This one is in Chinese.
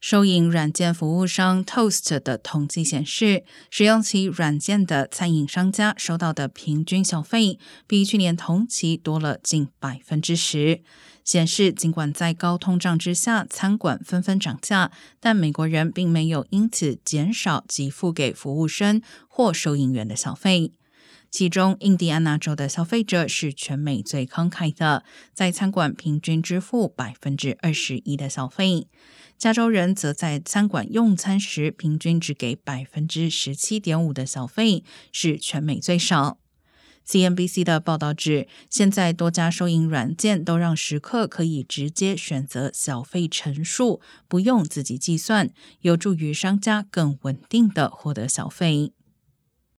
收银软件服务商 Toast 的统计显示，使用其软件的餐饮商家收到的平均消费比去年同期多了近百分之十。显示，尽管在高通胀之下，餐馆纷纷涨价，但美国人并没有因此减少给付给服务生或收银员的消费。其中，印第安纳州的消费者是全美最慷慨的，在餐馆平均支付百分之二十一的消费；加州人则在餐馆用餐时平均只给百分之十七点五的消费，是全美最少。CNBC 的报道指，现在多家收银软件都让食客可以直接选择小费乘数，不用自己计算，有助于商家更稳定的获得小费。